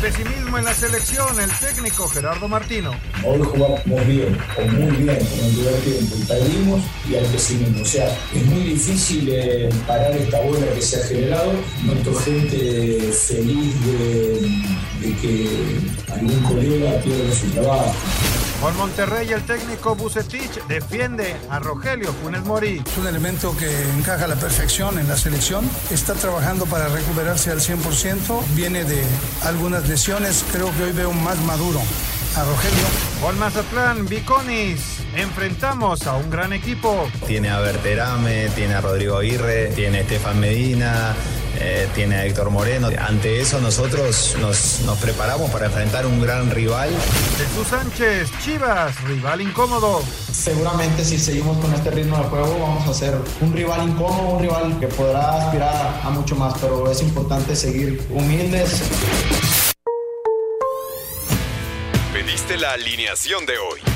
pesimismo en la selección, el técnico Gerardo Martino. Hoy jugamos bien, o muy bien, con el primer tiempo, y perdimos y al pesimismo. O sea, es muy difícil eh, parar esta bola que se ha generado. Noto gente feliz de, de que algún colega pierda su trabajo. Con Monterrey, el técnico Bucetich defiende a Rogelio Funes Mori. Es un elemento que encaja a la perfección en la selección. Está trabajando para recuperarse al 100%. Viene de algunas lesiones. Creo que hoy veo más maduro a Rogelio. Con Mazatlán, Viconis. Enfrentamos a un gran equipo. Tiene a Berterame, tiene a Rodrigo Aguirre, tiene a Estefan Medina, eh, tiene a Héctor Moreno. Ante eso nosotros nos, nos, preparamos para enfrentar un gran rival. Jesús Sánchez, Chivas, rival incómodo. Seguramente si seguimos con este ritmo de juego vamos a ser un rival incómodo, un rival que podrá aspirar a mucho más, pero es importante seguir humildes. Pediste la alineación de hoy.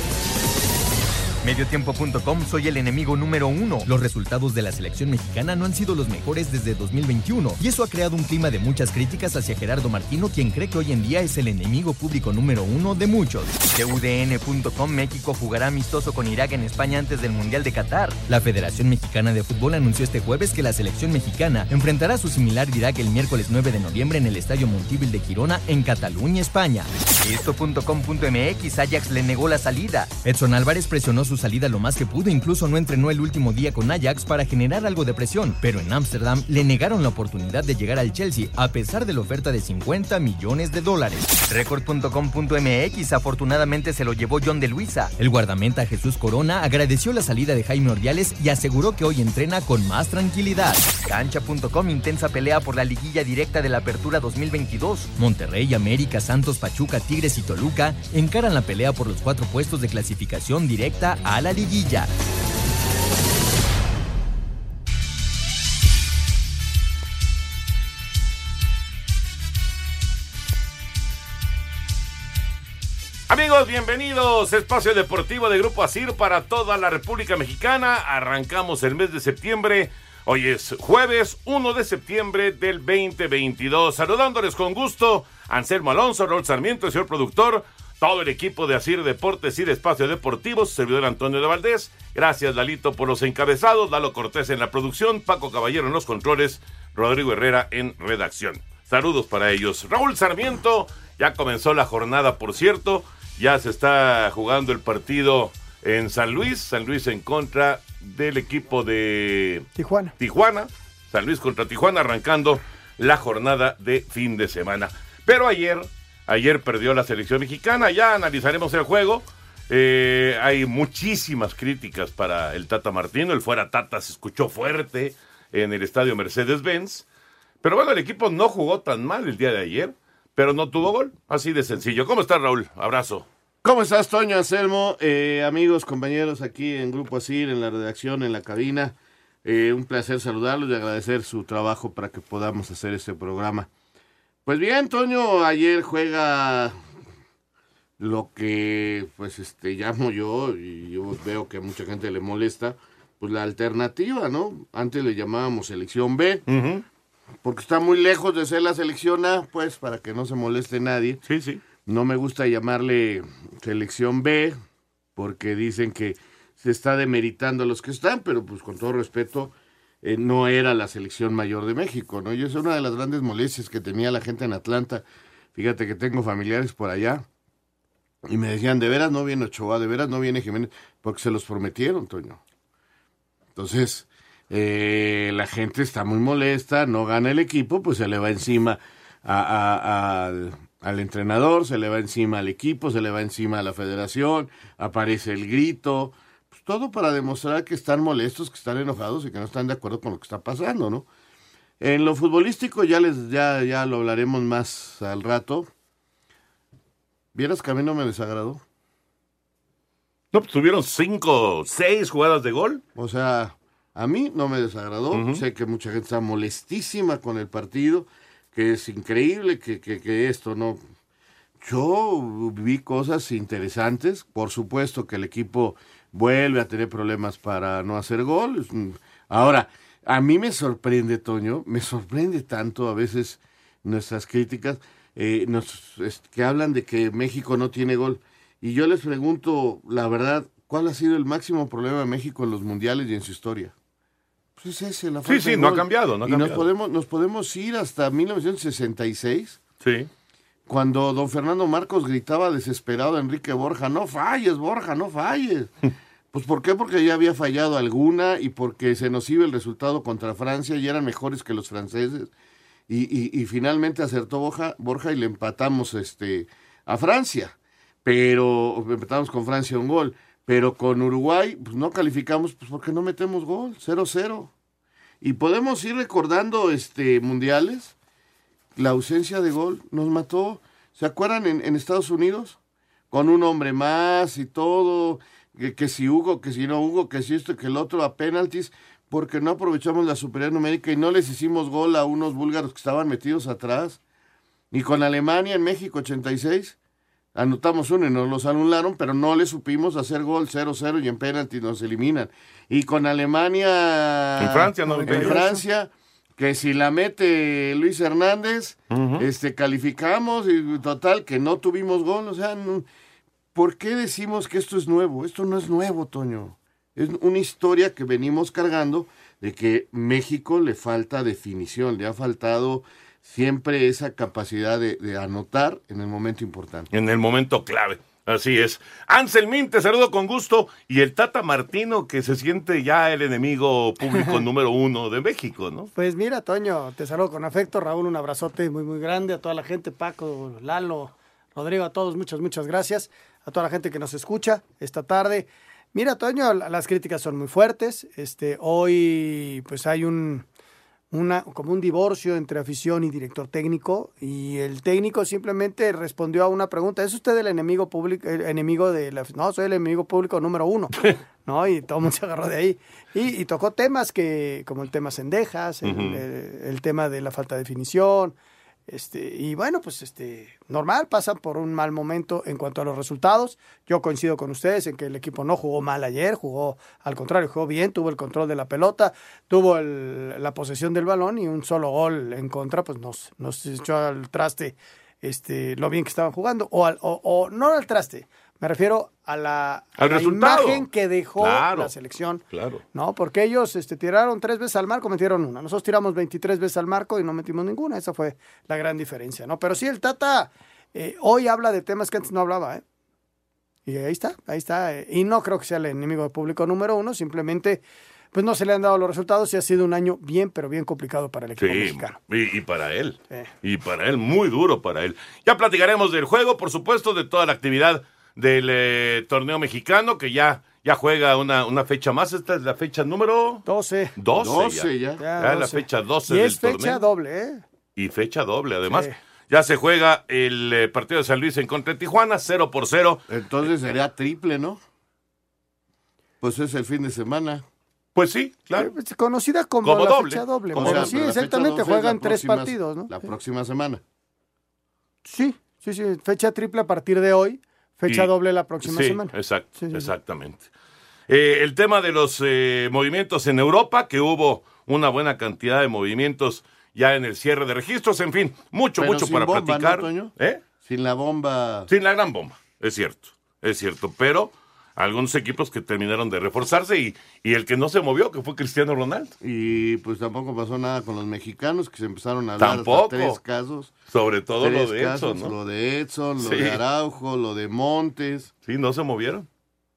Mediotiempo.com soy el enemigo número uno. Los resultados de la selección mexicana no han sido los mejores desde 2021 y eso ha creado un clima de muchas críticas hacia Gerardo Martino, quien cree que hoy en día es el enemigo público número uno de muchos. TUDN.com México jugará amistoso con Irak en España antes del Mundial de Qatar. La Federación Mexicana de Fútbol anunció este jueves que la selección mexicana enfrentará a su similar Irak el miércoles 9 de noviembre en el Estadio Montibil de Girona en Cataluña, España. Esto.com.mx Ajax le negó la salida. Edson Álvarez presionó su salida lo más que pudo, incluso no entrenó el último día con Ajax para generar algo de presión, pero en Ámsterdam le negaron la oportunidad de llegar al Chelsea a pesar de la oferta de 50 millones de dólares. Record.com.mx afortunadamente se lo llevó John de Luisa. El guardameta Jesús Corona agradeció la salida de Jaime Ordiales y aseguró que hoy entrena con más tranquilidad. Cancha.com intensa pelea por la liguilla directa de la Apertura 2022. Monterrey, América, Santos, Pachuca, Tigres y Toluca encaran la pelea por los cuatro puestos de clasificación directa a la liguilla. Amigos, bienvenidos. Espacio Deportivo de Grupo Asir para toda la República Mexicana. Arrancamos el mes de septiembre. Hoy es jueves 1 de septiembre del 2022. Saludándoles con gusto, Anselmo Alonso, Raúl Sarmiento, señor productor, todo el equipo de Asir Deportes y de Espacio Deportivo, servidor Antonio de Valdés. Gracias, Dalito, por los encabezados, Lalo Cortés en la producción, Paco Caballero en los controles, Rodrigo Herrera en redacción. Saludos para ellos. Raúl Sarmiento, ya comenzó la jornada, por cierto, ya se está jugando el partido en San Luis, San Luis en contra del equipo de Tijuana. Tijuana, San Luis contra Tijuana, arrancando la jornada de fin de semana. Pero ayer Ayer perdió la selección mexicana, ya analizaremos el juego. Eh, hay muchísimas críticas para el Tata Martino. El fuera Tata se escuchó fuerte en el estadio Mercedes-Benz. Pero bueno, el equipo no jugó tan mal el día de ayer, pero no tuvo gol. Así de sencillo. ¿Cómo estás, Raúl? Abrazo. ¿Cómo estás, Toño Anselmo? Eh, amigos, compañeros aquí en Grupo Asir, en la redacción, en la cabina. Eh, un placer saludarlos y agradecer su trabajo para que podamos hacer este programa. Pues bien, Toño, ayer juega lo que pues este llamo yo y yo veo que a mucha gente le molesta, pues la alternativa, ¿no? Antes le llamábamos selección B, porque está muy lejos de ser la selección A, pues para que no se moleste nadie. Sí, sí. No me gusta llamarle selección B, porque dicen que se está demeritando a los que están, pero pues con todo respeto, eh, no era la selección mayor de México, ¿no? Y es una de las grandes molestias que tenía la gente en Atlanta. Fíjate que tengo familiares por allá y me decían, de veras no viene Ochoa, de veras no viene Jiménez, porque se los prometieron, Toño. Entonces, eh, la gente está muy molesta, no gana el equipo, pues se le va encima al, entrenador, se le va encima al equipo, se le va encima a la federación, aparece el grito, todo para demostrar que están molestos, que están enojados y que no están de acuerdo con lo que está pasando, ¿no? En lo futbolístico ya les ya ya lo hablaremos más al rato. ¿Vieras que a mí no me desagradó? No, pues tuvieron cinco, seis jugadas de gol. O sea, a mí no me desagradó. Sé que mucha gente está molestísima con el partido, que es increíble que, que, que esto no. Yo vi cosas interesantes. Por supuesto que el equipo vuelve a tener problemas para no hacer gol. Ahora, a mí me sorprende, Toño, me sorprende tanto a veces nuestras críticas eh, nos, es, que hablan de que México no tiene gol. Y yo les pregunto, la verdad, ¿cuál ha sido el máximo problema de México en los mundiales y en su historia? Pues es ese, la Sí, sí, no ha cambiado, no ha y cambiado. Nos podemos, nos podemos ir hasta 1966. Sí. Cuando don Fernando Marcos gritaba desesperado a Enrique Borja, no falles, Borja, no falles. Pues ¿por qué? Porque ya había fallado alguna y porque se nos iba el resultado contra Francia y eran mejores que los franceses. Y, y, y finalmente acertó Borja, Borja y le empatamos este, a Francia. Pero empatamos con Francia un gol. Pero con Uruguay pues no calificamos pues porque no metemos gol, 0-0. Y podemos ir recordando este mundiales la ausencia de gol nos mató. ¿Se acuerdan en, en Estados Unidos? Con un hombre más y todo, que, que, si Hugo, que si no Hugo, que si esto, que el otro, a penaltis, porque no aprovechamos la superioridad numérica y no les hicimos gol a unos búlgaros que estaban metidos atrás. Y con Alemania en México 86, anotamos uno y nos los anularon, pero no le supimos hacer gol 0-0 y en penaltis nos eliminan. Y con Alemania... En Francia, no, En Francia que si la mete Luis Hernández, uh -huh. este calificamos y total que no tuvimos gol, o sea, ¿por qué decimos que esto es nuevo? Esto no es nuevo, Toño. Es una historia que venimos cargando de que México le falta definición, le ha faltado siempre esa capacidad de, de anotar en el momento importante. En el momento clave. Así es. Anselmín, te saludo con gusto. Y el Tata Martino, que se siente ya el enemigo público número uno de México, ¿no? Pues mira, Toño, te saludo con afecto. Raúl, un abrazote muy, muy grande. A toda la gente, Paco, Lalo, Rodrigo, a todos, muchas, muchas gracias. A toda la gente que nos escucha esta tarde. Mira, Toño, las críticas son muy fuertes. Este, hoy, pues hay un, una, como un divorcio entre afición y director técnico y el técnico simplemente respondió a una pregunta, ¿es usted el enemigo público, el enemigo de la... No, soy el enemigo público número uno, ¿no? Y todo el mundo se agarró de ahí. Y, y tocó temas que, como el tema Cendejas, el, uh -huh. el, el, tema de la falta de definición, este, y bueno, pues este, normal, pasan por un mal momento en cuanto a los resultados. Yo coincido con ustedes en que el equipo no jugó mal ayer, jugó al contrario, jugó bien, tuvo el control de la pelota, tuvo la posesión del balón y un solo gol en contra, pues nos, nos echó al traste este, lo bien que estaban jugando. O, al, o no al traste, me refiero a la, Al a la resultado. imagen que dejó Claro, la selección. Claro. ¿no? Porque ellos este, tiraron tres veces al marco, metieron una. Nosotros tiramos 23 veces al marco y no metimos ninguna. Esa fue la gran diferencia, ¿no? Pero sí, el Tata eh, hoy habla de temas que antes no hablaba, ¿eh? Y ahí está, ahí está. eh, Y no creo que sea el enemigo del público número uno, simplemente pues no se le han dado los resultados y ha sido un año bien, pero bien complicado para el equipo Sí, mexicano. y, y para él. Sí. Y para él, muy duro para él. Ya platicaremos del juego, por supuesto, de toda la actividad del eh, torneo mexicano, que ya, ya juega una, una fecha más. Esta es la fecha número 12. 12. 12 ya. ya. Ya, Ya la 12. fecha 12 Y del es fecha torneo. doble, ¿eh? Y fecha doble, además. Sí. Ya se juega el eh, partido de San Luis en contra de Tijuana, 0 por 0. Entonces sería triple, ¿no? Pues es el fin de semana. Pues sí, claro. Eh, pues, Conocida como, Como la doble. fecha doble. O pero sea, sí, pero exactamente, 12 juegan tres próxima- partidos, ¿no? La próxima semana. Sí, sí, sí, fecha triple a partir de hoy, fecha Y- doble la próxima sí, semana. Exacto, Sí, sí, sí. exactamente. Eh, el tema de los eh, movimientos en Europa, que hubo una buena cantidad de movimientos ya en el cierre de registros, en fin, mucho, Pero mucho sin para bomba, platicar. ¿no, Toño? ¿Eh? Sin la bomba. Sin la gran bomba, es cierto, es cierto, pero algunos equipos que terminaron de reforzarse y, y el que no se movió, que fue Cristiano Ronaldo, Y pues tampoco pasó nada con los mexicanos, que se empezaron a hablar hasta tres casos. sobre todo lo de Edson, casos, ¿no? Lo de Edson, lo Sí. de Araujo, lo de Montes. Sí, no se movieron.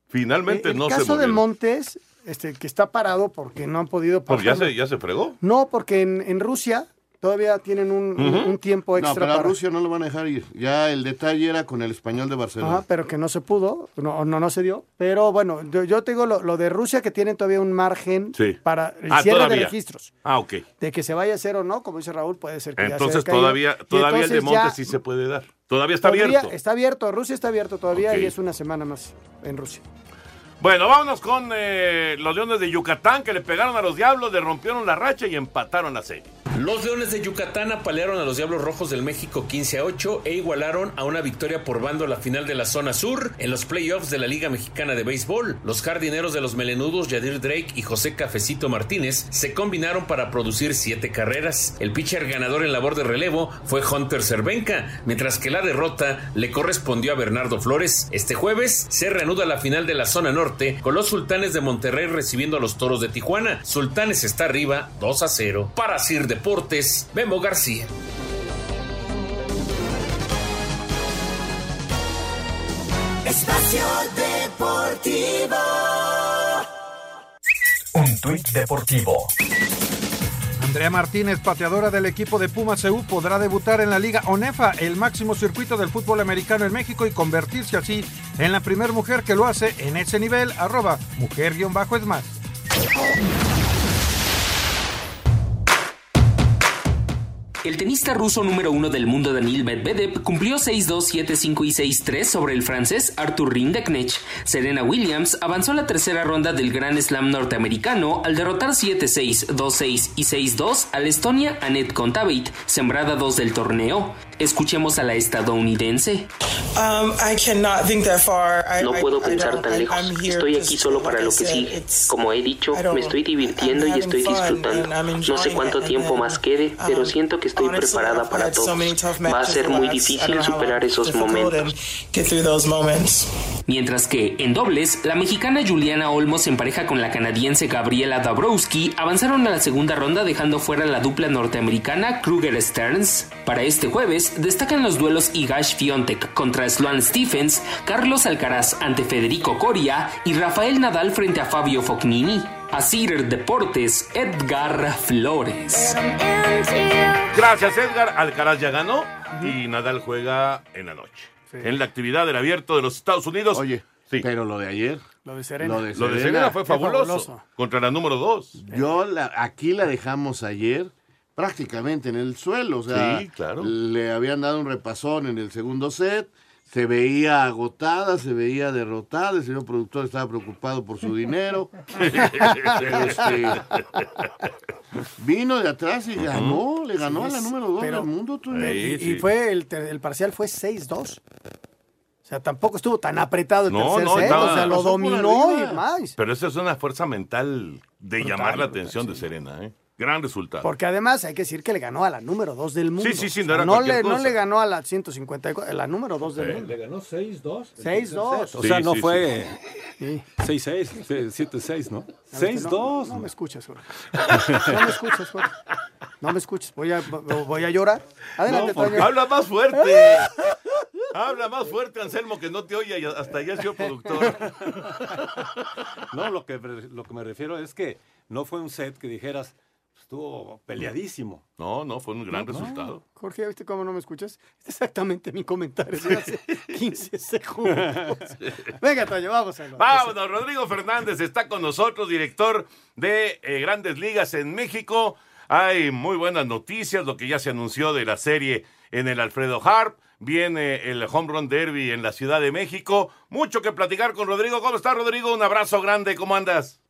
Finalmente Eh, el no se caso de movieron. Este, que está parado porque no han podido Pues ya se, ya se fregó. No, porque en, en Rusia todavía tienen un, tiempo extra No, pero a para... Rusia no lo van a dejar ir. Ya el detalle era con el español de Barcelona. Ajá, pero que no se pudo, no, no, no se dio. Pero bueno, yo, yo te digo lo, lo de Rusia que tienen todavía un margen Sí. para el Ah, cierre de todavía. registros. Ah, ok. De que se vaya a hacer o no, como dice Raúl, puede ser que ya se Entonces haya caído. todavía, todavía el de entonces ya Montes sí se puede dar. Todavía está podría- abierto. Está abierto, Rusia está abierto todavía y es una semana más en Rusia. Bueno, vámonos con eh, los Leones de Yucatán que le pegaron a los Diablos, le rompieron la racha y empataron la serie. Los Leones de Yucatán apalearon a los Diablos Rojos del México 15 a 8 e igualaron a una victoria por bando la final de la zona sur en los playoffs de la Liga Mexicana de Béisbol. Los jardineros de los melenudos Yadir Drake y José Cafecito Martínez se combinaron para producir siete carreras. El pitcher ganador en labor de relevo fue Hunter Cervenka, mientras que la derrota le correspondió a Bernardo Flores. Este jueves se reanuda la final de la zona norte con los Sultanes de Monterrey recibiendo a los Toros de Tijuana. Sultanes está arriba 2 a 0. Para Sir Deportes, Memo García. Espacio Deportivo. Un tuit deportivo. Andrea Martínez, pateadora del equipo de Puma CU, podrá debutar en la Liga ONEFA, el máximo circuito del fútbol americano en México, y convertirse así en la primera mujer que lo hace en ese nivel, arroba mujer-es más. El tenista ruso número uno del mundo Daniil Medvedev cumplió 6-2, 7-5 y 6-3 sobre el francés Arthur Rindeknech. Serena Williams avanzó a la tercera ronda del Grand Slam norteamericano al derrotar 7-6, 2-6 y 6-2 a la Estonia Annette Kontaveit, sembrada 2 del torneo. Escuchemos a la estadounidense. Um, No puedo pensar tan lejos. Estoy aquí solo para lo que sigue. Como he dicho, me estoy divirtiendo y estoy disfrutando. No sé cuánto tiempo más quede, pero um, siento que estoy preparada para todo. Va a ser muy difícil superar esos momentos. Mientras que, en dobles, la mexicana Juliana Olmos en pareja con la canadiense Gabriela Dabrowski avanzaron a la segunda ronda dejando fuera la dupla norteamericana Kruger Stearns. Para este jueves destacan los duelos Igash Fiontek contra Sloan Stephens, Carlos Alcaraz ante Federico Coria y Rafael Nadal frente a Fabio Fognini. Asir Deportes, Edgar Flores. Gracias, Edgar. Alcaraz ya ganó y Nadal juega en la noche. En la actividad del abierto de los Estados Unidos. Oye, pero lo de ayer. Lo de Serena. Lo de Lo de Serena. Fue fabuloso. fabuloso. Contra la número dos. Yo la, aquí la dejamos ayer prácticamente en el suelo. O sea, Sí, claro. le habían dado un repasón en el segundo set. Se veía agotada, se veía derrotada. El señor productor estaba preocupado por su dinero. Este, vino de atrás y ganó, le ganó a la número dos Pero- del mundo. Y, y fue el, parcial fue 6-2. O sea, tampoco estuvo tan apretado el No, tercer no, set. estaba- o sea, lo dominó y más. Pero esa es una fuerza mental de Brutal, llamar la brutal, atención de Serena. ¿eh? Gran resultado. Porque además hay que decir que le ganó a la número 2 del mundo. Sí, sí, sí, O no sea, era no, le, no le ganó a la 154, a la número 2 del Sí. mundo. Le ganó 6-2. 6-2. O sea, Sí, no sí, fue Sí. 6-6, 7-6, ¿no? No, este, 6-2. No, no me escuchas, Jorge. No me escuchas, Jorge. No me escuches. Voy a, voy a llorar. Adelante, No, porque Toño. habla más fuerte. Habla más fuerte, Anselmo, que no te oye hasta ya señor productor. No, lo que, lo que me refiero es que no fue un set que dijeras, estuvo peleadísimo. No, no, fue un gran No, no. resultado. Jorge, ¿viste cómo no me escuchas? Es exactamente mi comentario de hace 15 segundos. Venga, Toño, vamos a Vámonos, Rodrigo Fernández está con nosotros, director de eh, Grandes Ligas en México. Hay muy buenas noticias, lo que ya se anunció de la serie en el Alfredo Harp. Viene el Home Run Derby en la Ciudad de México. Mucho que platicar con Rodrigo. ¿Cómo está, Rodrigo? Un abrazo grande. ¿Cómo andas?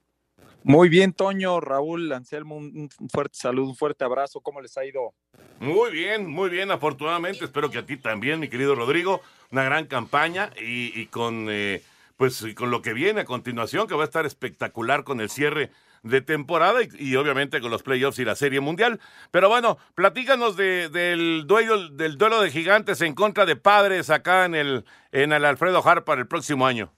Muy bien, Toño, Raúl, Anselmo, un fuerte saludo, un fuerte abrazo. ¿Cómo les ha ido? Muy bien, muy bien, afortunadamente. Espero que a ti también, mi querido Rodrigo. Una gran campaña y, y con, eh, pues, y con lo que viene a continuación, que va a estar espectacular con el cierre de temporada y, y obviamente con los playoffs y la Serie Mundial. Pero bueno, platícanos de- del, duelo, del duelo de gigantes en contra de padres acá en el, en el Alfredo Harp para el próximo año.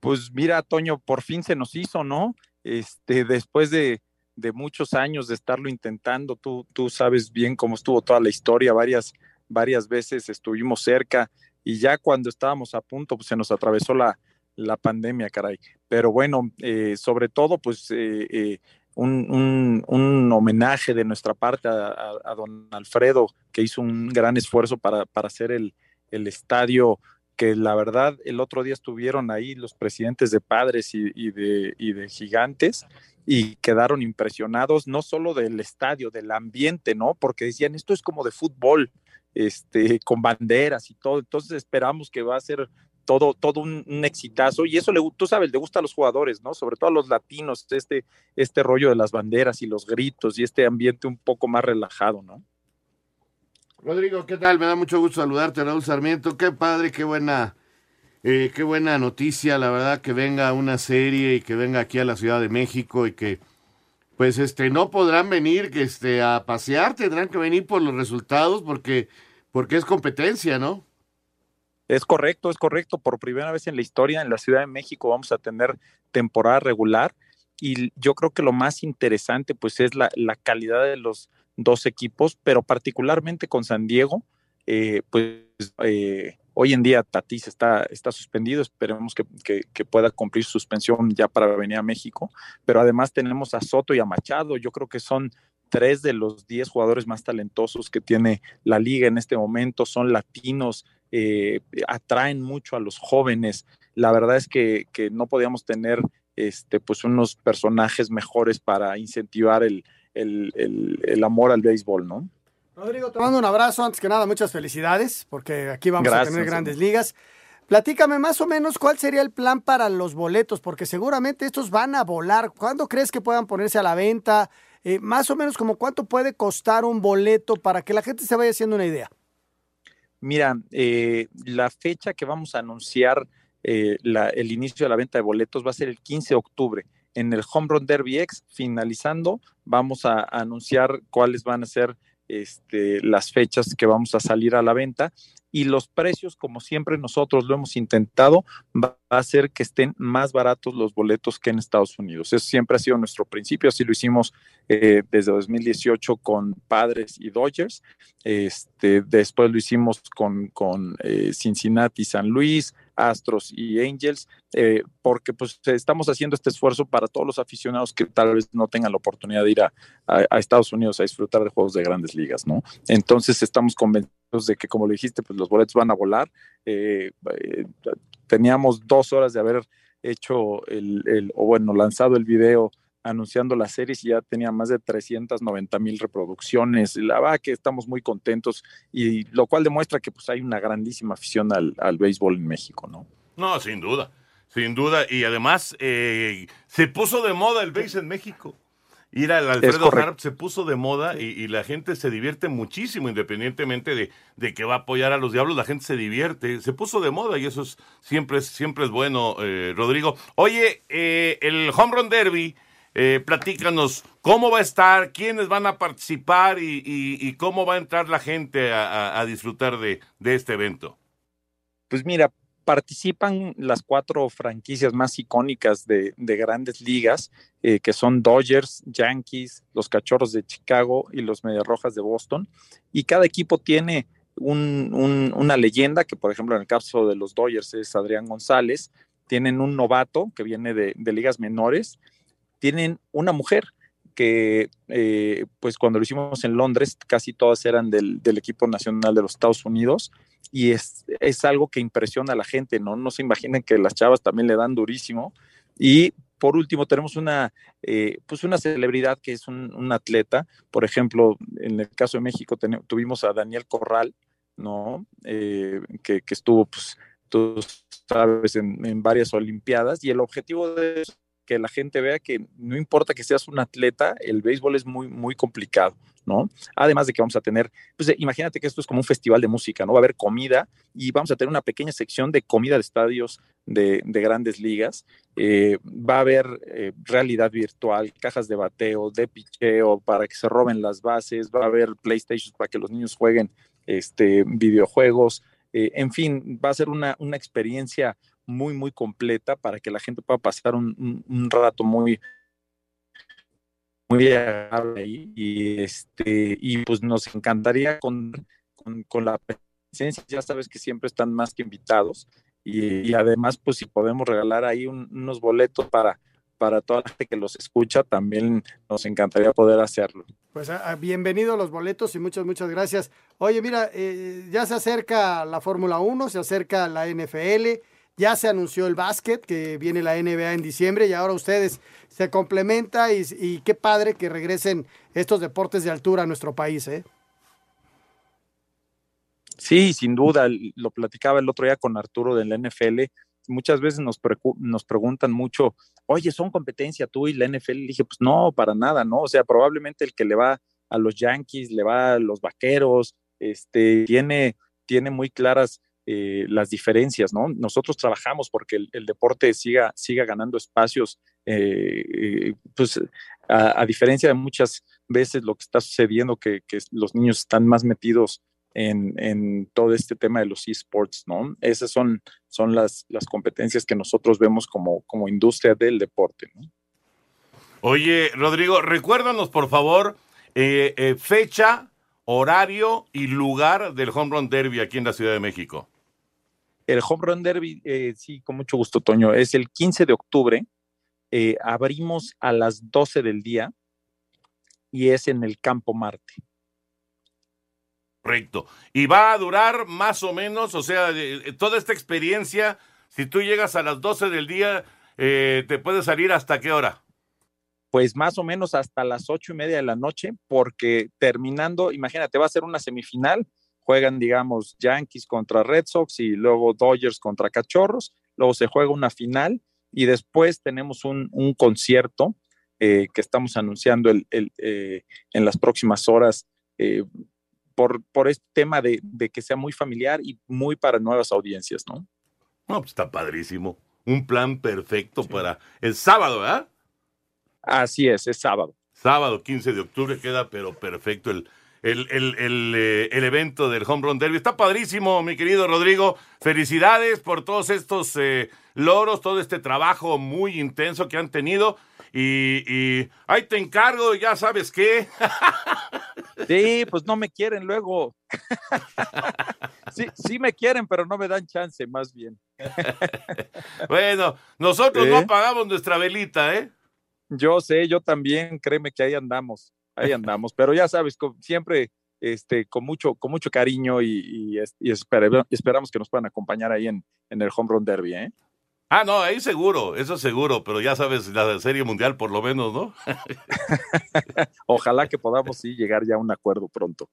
Pues mira, Toño, por fin se nos hizo, ¿no? Este, después de, muchos años de estarlo intentando, tú, sabes bien cómo estuvo toda la historia, varias, veces estuvimos cerca y ya cuando estábamos a punto, pues se nos atravesó la, pandemia, caray. Pero bueno, eh, sobre todo, pues eh, eh, un, homenaje de nuestra parte a, don Alfredo, que hizo un gran esfuerzo para, hacer el, estadio, que la verdad el otro día estuvieron ahí los presidentes de padres y, de, y de gigantes y quedaron impresionados no solo del estadio, del ambiente, ¿no? Porque decían, esto es como de fútbol, este, con banderas y todo. Entonces esperamos que va a ser todo, todo un, exitazo y eso le, tú sabes, le gusta a los jugadores, ¿no? Sobre todo a los latinos, este, este rollo de las banderas y los gritos y este ambiente un poco más relajado, ¿no? Rodrigo, ¿qué tal? Me da mucho gusto saludarte, Raúl Sarmiento. Qué padre, qué buena, eh, qué buena noticia, la verdad, que venga una serie y que venga aquí a la Ciudad de México y que, pues, este, no podrán venir que, este, a pasear, tendrán que venir por los resultados porque, porque es competencia, ¿no? Es correcto, es correcto. Por primera vez en la historia en la Ciudad de México vamos a tener temporada regular y yo creo que lo más interesante pues es la, calidad de los dos equipos, pero particularmente con San Diego, eh, pues eh, hoy en día Tatis está, está suspendido, esperemos que, que, pueda cumplir suspensión ya para venir a México, pero además tenemos a Soto y a Machado, yo creo que son tres de los diez jugadores más talentosos que tiene la liga en este momento, son latinos, eh, atraen mucho a los jóvenes. La verdad es que, no podíamos tener este, pues unos personajes mejores para incentivar el, amor al béisbol, ¿no? Rodrigo, te mando un abrazo. Antes que nada, muchas felicidades, porque aquí vamos a tener grandes ligas. Platícame más o menos cuál sería el plan para los boletos, porque seguramente estos van a volar. ¿Cuándo crees que puedan ponerse a la venta? Eh, más o menos como cuánto puede costar un boleto para que la gente se vaya haciendo una idea. Mira, eh, la fecha que vamos a anunciar eh, el inicio de la venta de boletos va a ser el 15 de octubre. En el Home Run Derby X, finalizando, vamos a, anunciar cuáles van a ser este, las fechas que vamos a salir a la venta y los precios, como siempre nosotros lo hemos intentado, va a ser que estén más baratos los boletos que en Estados Unidos. Eso siempre ha sido nuestro principio, así lo hicimos eh, desde 2018 con Padres y Dodgers, este, después lo hicimos con, con eh, Cincinnati, San Luis, Astros y Angels, eh, porque pues estamos haciendo este esfuerzo para todos los aficionados que tal vez no tengan la oportunidad de ir a, Estados Unidos a disfrutar de juegos de grandes ligas, ¿no? Entonces estamos convencidos de que, como lo dijiste, pues los boletos van a volar. Eh, eh, teníamos dos horas de haber hecho el, el, o bueno, lanzado el video anunciando las series y ya tenía más de 390 mil reproducciones. La verdad que estamos muy contentos y lo cual demuestra que pues hay una grandísima afición al, al béisbol en México, ¿no? No, sin duda, sin duda. Y además eh, se puso de moda el béis en México. Ir al Alfredo Harp se puso de moda y, la gente se divierte muchísimo, independientemente de, de, que va a apoyar a los diablos, la gente se divierte, se puso de moda y eso es, siempre, es, siempre es bueno, eh, Rodrigo. Oye, eh, el Home Run Derby eh, platícanos cómo va a estar, quiénes van a participar y, cómo va a entrar la gente a, disfrutar de, este evento. Pues mira, participan las cuatro franquicias más icónicas de, grandes ligas, eh, que son Dodgers, Yankees, los Cachorros de Chicago y los Medias Rojas de Boston. Y cada equipo tiene una leyenda, que por ejemplo en el caso de los Dodgers es Adrián González. Tienen un novato que viene de, de ligas menores tienen una mujer que eh, pues cuando lo hicimos en Londres casi todas eran del, equipo nacional de los Estados Unidos y es, es, algo que impresiona a la gente, ¿no? No se imaginen que las chavas también le dan durísimo. Y por último tenemos una, eh, pues una celebridad que es un, atleta, por ejemplo, en el caso de México tuvimos a Daniel Corral, ¿no? Eh, que, estuvo, pues, tú sabes, en, en varias Olimpiadas y el objetivo de eso que la gente vea que no importa que seas un atleta, el béisbol es muy, muy complicado, ¿no? Además de que vamos a tener, pues imagínate que esto es como un festival de música, ¿no? Va a haber comida y vamos a tener una pequeña sección de comida de estadios de, grandes ligas. Eh, va a haber eh, realidad virtual, cajas de bateo, de picheo para que se roben las bases, va a haber PlayStation para que los niños jueguen este, videojuegos. Eh, en fin, va a ser una, una experiencia muy, muy completa para que la gente pueda pasar un, rato muy, muy agradable ahí. Y, este, y pues nos encantaría con, con, la presencia, ya sabes que siempre están más que invitados. Y, además, pues si podemos regalar ahí unos boletos para, para toda la gente que los escucha, también nos encantaría poder hacerlo. Pues a, bienvenido los boletos y muchas, muchas gracias. Oye, mira, eh, ya se acerca la Fórmula 1, se acerca la NFL, ya se anunció el básquet, que viene la NBA en diciembre y ahora ustedes se complementa y, qué padre que regresen estos deportes de altura a nuestro país, ¿eh? Sí, sin duda, lo platicaba el otro día con Arturo del NFL. Muchas veces nos, preguntan mucho, oye, ¿son competencia tú y la NFL? Dije, pues no, para nada, ¿no? O sea, probablemente el que le va a los Yankees, le va a los Vaqueros, este, tiene, tiene muy claras eh, las diferencias, ¿no? Nosotros trabajamos porque el, deporte siga, siga ganando espacios, eh, eh, pues a, diferencia de muchas veces lo que está sucediendo, que, que los niños están más metidos en, todo este tema de los esports, ¿no? Esas son, son las, las competencias que nosotros vemos como, como industria del deporte, ¿no? Oye, Rodrigo, recuérdanos por favor eh, fecha, horario y lugar del Home Run Derby aquí en la Ciudad de México. El Home Run Derby, eh, sí, con mucho gusto, Toño, es el 15 de octubre. abrimos a las 12 del día y es en el Campo Marte. Correcto. Y va a durar más o menos, o sea, toda esta experiencia, si tú llegas a las 12 del día, eh, ¿te puede salir hasta qué hora? Pues más o menos hasta las ocho y media de la noche, porque terminando, imagínate, va a ser una semifinal, juegan, digamos, Yankees contra Red Sox y luego Dodgers contra Cachorros, luego se juega una final y después tenemos un, concierto eh, que estamos anunciando el, eh, en las próximas horas por, por este tema de, que sea muy familiar y muy para nuevas audiencias, ¿no? No, pues está padrísimo. Un plan perfecto para el sábado, ¿verdad? Así es, es sábado. Sábado 15 de octubre queda, pero perfecto el, el, el, eh, el, evento del Home Run Derby. Está padrísimo, mi querido Rodrigo. Felicidades por todos estos eh, loros, todo este trabajo muy intenso que han tenido. Y, y ahí te encargo, ya sabes qué. Sí, pues no me quieren luego. Sí, sí me quieren, pero no me dan chance, más bien. Bueno, nosotros no apagamos nuestra velita, ¿eh? Yo sé, yo también, créeme que ahí andamos, ahí andamos, pero ya sabes, siempre este, con, mucho, con mucho cariño y, y, esperamos que nos puedan acompañar ahí en, en el Home Run Derby, ¿eh? Ah, no, ahí seguro, eso seguro, pero ya sabes, la Serie Mundial por lo menos, ¿no? Ojalá que podamos sí llegar ya a un acuerdo pronto.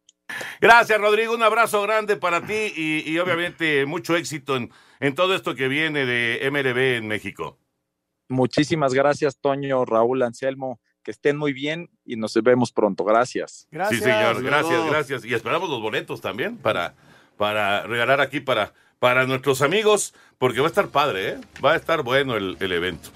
Gracias, Rodrigo, un abrazo grande para ti y, obviamente mucho éxito en, en, todo esto que viene de MLB en México. Muchísimas gracias, Toño, Raúl, Anselmo, que estén muy bien y nos vemos pronto. Gracias. Gracias. Sí, señor, gracias, gracias. Y esperamos los boletos también para, para regalar aquí para para nuestros amigos, porque va a estar padre, ¿eh? va a estar bueno el, evento.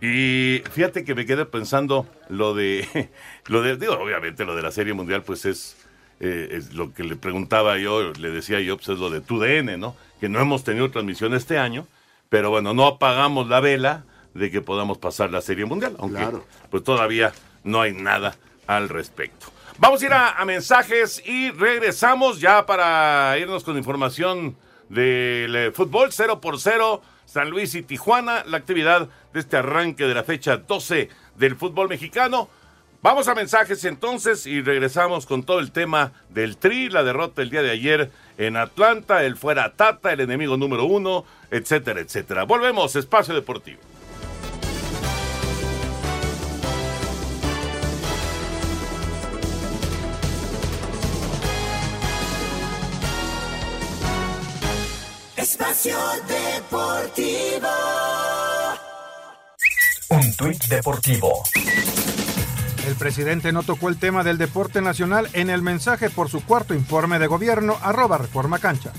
Y fíjate que me quedé pensando lo de, lo de, digo, obviamente lo de la Serie Mundial, pues es, eh, es lo que le preguntaba yo, le decía yo, pues es lo de TUDN, ¿no? Que no hemos tenido transmisión este año, pero bueno, no apagamos la vela de que podamos pasar la Serie Mundial, aunque pues todavía no hay nada al respecto. Vamos a ir a, mensajes y regresamos ya para irnos con información del eh, fútbol 0 por 0 San Luis y Tijuana, la actividad de este arranque de la fecha 12 del fútbol mexicano. Vamos a mensajes entonces y regresamos con todo el tema del Tri, la derrota el día de ayer en Atlanta, el fuera Tata, el enemigo número uno, etcétera, etcétera. Volvemos, Espacio Deportivo. Espacio Deportivo. Un tuit deportivo. El presidente no tocó el tema del deporte nacional en el mensaje por su cuarto informe de gobierno, arroba Reforma Cancha.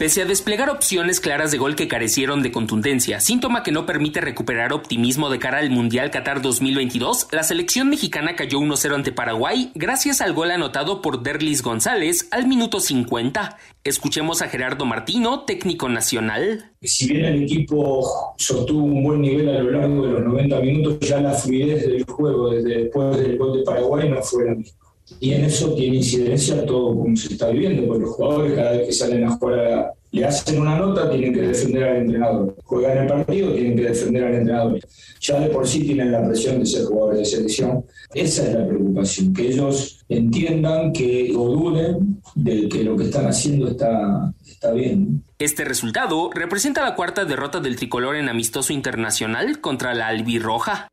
Pese a desplegar opciones claras de gol que carecieron de contundencia, síntoma que no permite recuperar optimismo de cara al Mundial Qatar 2022, la selección mexicana cayó 1-0 ante Paraguay gracias al gol anotado por Derlis González al minuto 50. Escuchemos a Gerardo Martino, técnico nacional. Si bien el equipo sostuvo un buen nivel a lo largo de los 90 minutos, ya la fluidez del juego desde después del gol de Paraguay no fue la misma y en eso tiene incidencia todo como se está viviendo, porque los jugadores cada vez que salen a jugar le hacen una nota, tienen que defender al entrenador. Juegan el partido, tienen que defender al entrenador. Ya de por sí tienen la presión de ser jugadores de selección. Esa es la preocupación, que ellos entiendan que o duden de que lo que están haciendo está, está bien. Este resultado representa la cuarta derrota del tricolor en amistoso internacional contra la albirroja.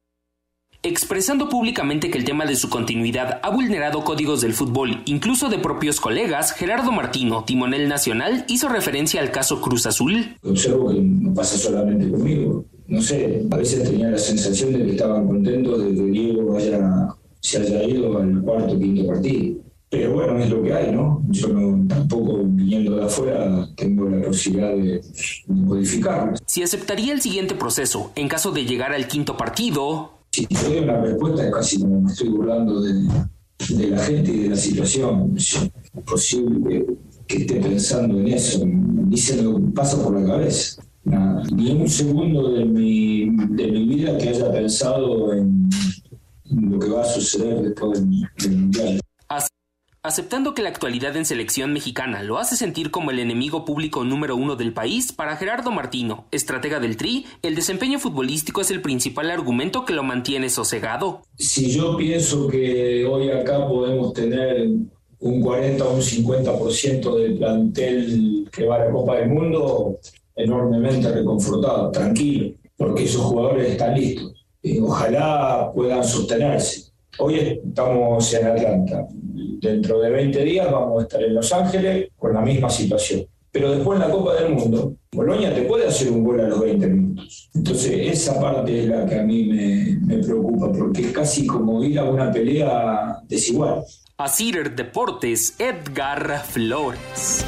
Expresando públicamente que el tema de su continuidad ha vulnerado códigos del fútbol, incluso de propios colegas, Gerardo Martino, timonel nacional, hizo referencia al caso Cruz Azul. Observo que no pasa solamente conmigo. No sé, a veces tenía la sensación de que estaban contentos de que Diego haya, se haya ido al cuarto o quinto partido. Pero bueno, es lo que hay, ¿no? Yo no, tampoco viniendo de afuera tengo la posibilidad de, de modificarlo. Si aceptaría el siguiente proceso, en caso de llegar al quinto partido, si te doy una respuesta es casi como me estoy burlando de, la gente y de la situación. Es posible que, esté pensando en eso, ni se me pasa por la cabeza. Nada. Ni un segundo de mi, de mi vida que haya pensado en lo que va a suceder después del, del Mundial. Aceptando que la actualidad en selección mexicana lo hace sentir como el enemigo público número uno del país, para Gerardo Martino, estratega del Tri, el desempeño futbolístico es el principal argumento que lo mantiene sosegado. Si yo pienso que hoy acá podemos tener un 40 o un 50% del plantel que va a la Copa del Mundo, enormemente reconfortado, tranquilo, porque esos jugadores están listos. Y ojalá puedan sostenerse. Hoy estamos en Atlanta dentro de 20 días vamos a estar en Los Ángeles con la misma situación. Pero después en la Copa del Mundo, Boloña te puede hacer un gol a los 20 minutos. Entonces esa parte es la que a mí me, me preocupa, porque es casi como ir a una pelea desigual. A Cider Deportes, Edgar Flores.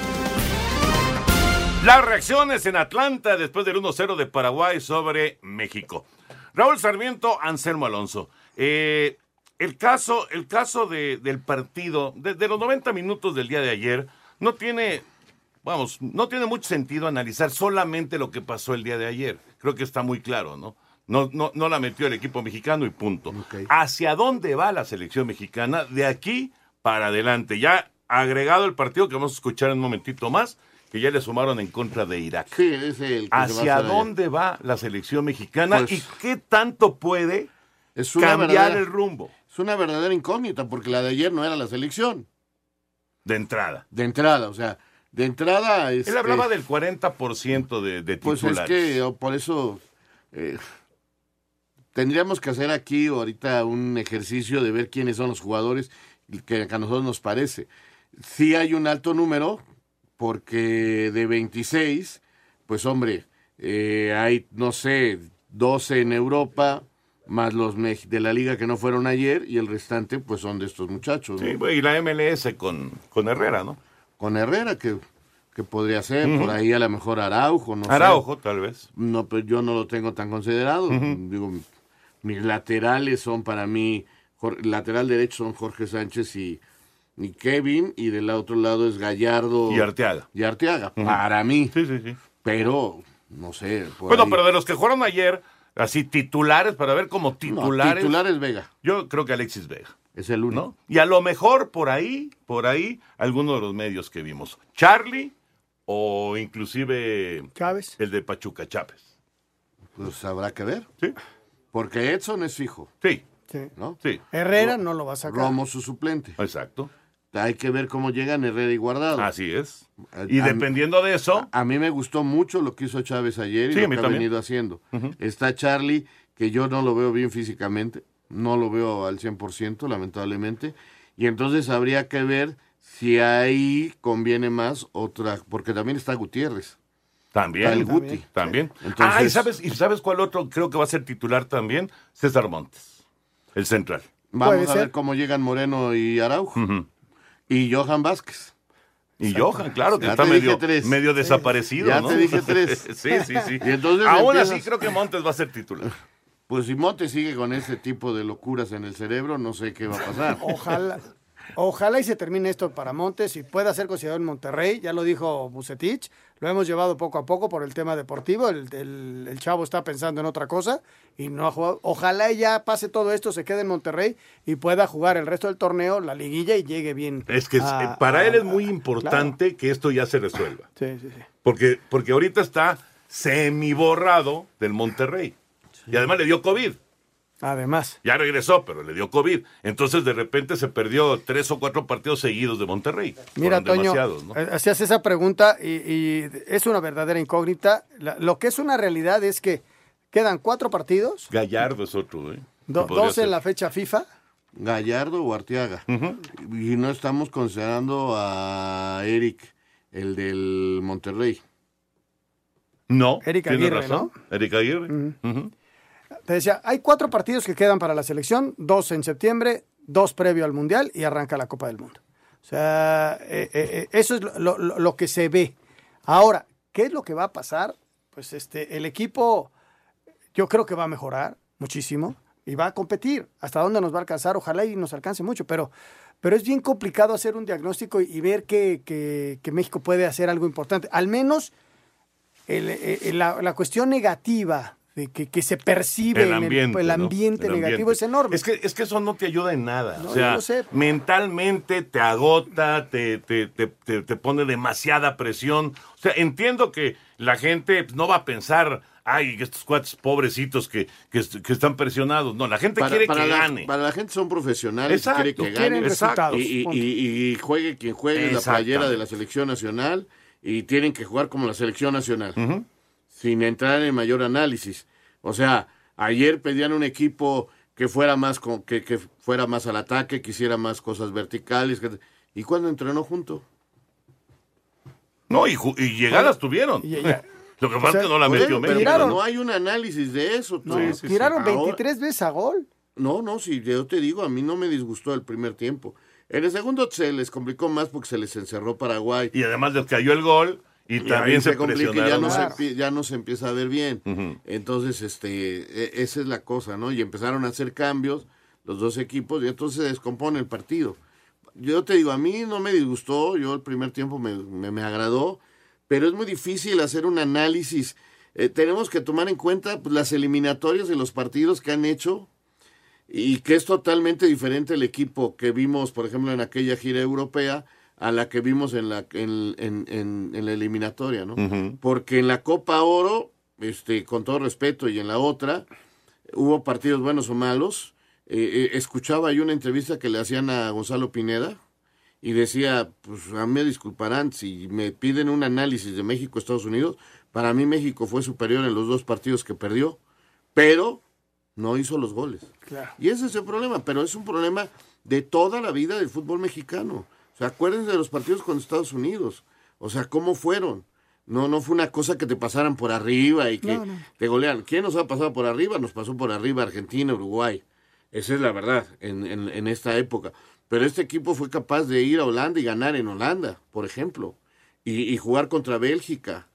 Las reacciones en Atlanta después del 1-0 de Paraguay sobre México. Raúl Sarmiento, Anselmo Alonso. Eh, el caso, el caso de, del partido, de, los 90 minutos del día de ayer, no tiene, vamos, no tiene mucho sentido analizar solamente lo que pasó el día de ayer. Creo que está muy claro, ¿no? No, no, no la metió el equipo mexicano y punto. ¿Hacia dónde va la selección mexicana de aquí para adelante? Ya agregado el partido que vamos a escuchar en un momentito más, que ya le sumaron en contra de Irak. Sí, es el ¿Hacia dónde va la selección mexicana pues y qué tanto puede cambiar el rumbo? Es una verdadera incógnita porque la de ayer no era la selección. De entrada. De entrada, o sea, de entrada... Él hablaba del 40% de, de titulares. Pues es que por eso eh, tendríamos que hacer aquí ahorita un ejercicio de ver quiénes son los jugadores que a nosotros nos parece. Sí hay un alto número, porque de 26, pues hombre, eh, hay, no sé, 12 en Europa, más los de la liga que no fueron ayer y el restante pues son de estos muchachos. Sí, y la MLS con, con Herrera, ¿no? Con Herrera que, que podría ser, por ahí a lo mejor Araujo, no Araujo, tal vez. No, pero yo no lo tengo tan considerado. Digo, mis laterales son para mí, lateral derecho son Jorge Sánchez y, y Kevin, y del otro lado es Gallardo. Y Arteaga. Y Arteaga, para mí. Sí, sí, sí. Pero, no sé. Bueno, pero de los que jugaron ayer Así titulares, para ver como titulares. titulares Vega. Yo creo que Alexis Vega. Es el único. Y a lo mejor por ahí, por ahí, alguno de los medios que vimos. Charlie o inclusive Chávez. el de Pachuca Chávez. Pues habrá que ver. Sí. Porque Edson es fijo. Sí. Sí. ¿No? Sí. Herrera no lo va a sacar. Romo su suplente. Exacto. Hay que ver cómo llegan Herrera y Guardado. Así es. Y dependiendo de eso. A, mí me gustó mucho lo que hizo Chávez ayer y lo que ha venido haciendo. Está Charlie, que yo no lo veo bien físicamente. No lo veo al 100%, lamentablemente. Y entonces habría que ver si ahí conviene más otra. Porque también está Gutiérrez. También. Está el Guti. También. ah, ¿y sabes, ¿y sabes cuál otro creo que va a ser titular también? César Montes, el central. Vamos a ver cómo llegan Moreno y Araujo y Johan Vázquez. Y Johan, claro, que Ya está medio, tres. medio desaparecido, Ya ¿no? te dije tres. sí, sí, sí. Y entonces Aún empiezas- así creo que Montes va a ser titular. Pues si Montes sigue con ese tipo de locuras en el cerebro, no sé qué va a pasar. Ojalá, ojalá y se termine esto para Montes y pueda ser considerado en Monterrey. Ya lo dijo Bucetich. Lo hemos llevado poco a poco por el tema deportivo. El, el- el chavo está pensando en otra cosa y no ha jugado. Ojalá y ya pase todo esto, se quede en Monterrey y pueda jugar el resto del torneo, la liguilla y llegue bien. Es que a- para a- él es muy importante que esto ya se resuelva. Sí, sí, sí. Porque, porque ahorita está semi borrado del Monterrey. Y además le dio COVID. Además. Ya regresó, pero le dio COVID. Entonces de repente se perdió tres o cuatro partidos seguidos de Monterrey. Mira, Toño, demasiados, ¿no? eh, hacías esa pregunta y, y es una verdadera incógnita. La- lo que es una realidad es que quedan cuatro partidos, Gallardo es otro, ¿eh? do- dos en ser. la fecha FIFA. Gallardo o Arteaga. Y no estamos considerando a Eric, el del Monterrey. No, Eric tiene Aguirre, razón. Eric Aguirre. Ujú. Te decía, hay cuatro partidos que quedan para la selección, dos en septiembre, dos previo al Mundial y arranca la Copa del Mundo. O sea, eh, eh, eh, eso es lo, que se ve. Ahora, ¿qué es lo que va a pasar? Pues este, el equipo yo creo que va a mejorar muchísimo y va a competir. ¿Hasta dónde nos va a alcanzar? Ojalá y nos alcance mucho, pero, pero es bien complicado hacer un diagnóstico y, ver que, que- México puede hacer algo importante. Al menos la cuestión negativa de que, que se percibe El en ambiente, el, el ¿no? ambiente El negativo ambiente. es enorme. Es que, es que eso no te ayuda en nada. No, o sea, sé. mentalmente te agota, te, te, te, te- te pone demasiada presión. O sea, entiendo que la gente no va a pensar, ay, estos cuates pobrecitos que, que, que están presionados. No, la gente quiere que la, gane. para la gente son profesionales, Exacto, quiere que quieren gane. resultados, Y, y- punto. y- y juegue quien juegue la Exactamente. playera de la selección nacional y tienen que jugar como la selección nacional, sin entrar en mayor análisis. O sea, ayer pedían un equipo que fuera más con, que, que fuera más al ataque, que hiciera más cosas verticales. que- ¿Y cuándo entrenó junto? No, y, ju- y llegadas tuvieron. Lo que pasa es que no la Bueno, metió pero- no hay un análisis de eso. No, tiraron Ahora- 23 veces a gol. No, no, sí, yo te digo, a mí no me disgustó el primer tiempo. En el segundo se les complicó más porque se les encerró Paraguay. Y además les cayó el gol y, también se, complica y ya no, se, ya no se empieza a ver bien. Entonces, este, e- esa es la cosa, ¿no? Y empezaron a hacer cambios los dos equipos y entonces se descompone el partido. Yo te digo, a mí no me disgustó, yo el primer tiempo me, me, me agradó, pero es muy difícil hacer un análisis. Eh, tenemos que tomar en cuenta pues, las eliminatorias y los partidos que han hecho y que es totalmente diferente el equipo que vimos, por ejemplo, en aquella gira europea a la que vimos en la, en, en- en- en la eliminatoria, ¿no? Porque en la Copa Oro, este, con todo respeto, y en la otra, hubo partidos buenos o malos. Eh, eh, escuchaba yo una entrevista que le hacían a Gonzalo Pineda y decía, pues a mí me disculparán si me piden un análisis de México-Estados Unidos, para mí México fue superior en los dos partidos que perdió, pero no hizo los goles. Claro. Y ese es el problema, pero es un problema de toda la vida del fútbol mexicano. Sea, acuérdense de los partidos con Estados Unidos. O sea, ¿cómo fueron? No, no fue una cosa que te pasaran por arriba y que No, no. te golean. ¿Quién nos ha pasado por arriba? Nos pasó por arriba Argentina, Uruguay. Esa es la verdad en, en- en esta época. Pero este equipo fue capaz de ir a Holanda y ganar en Holanda, por ejemplo. Y, y jugar contra Bélgica.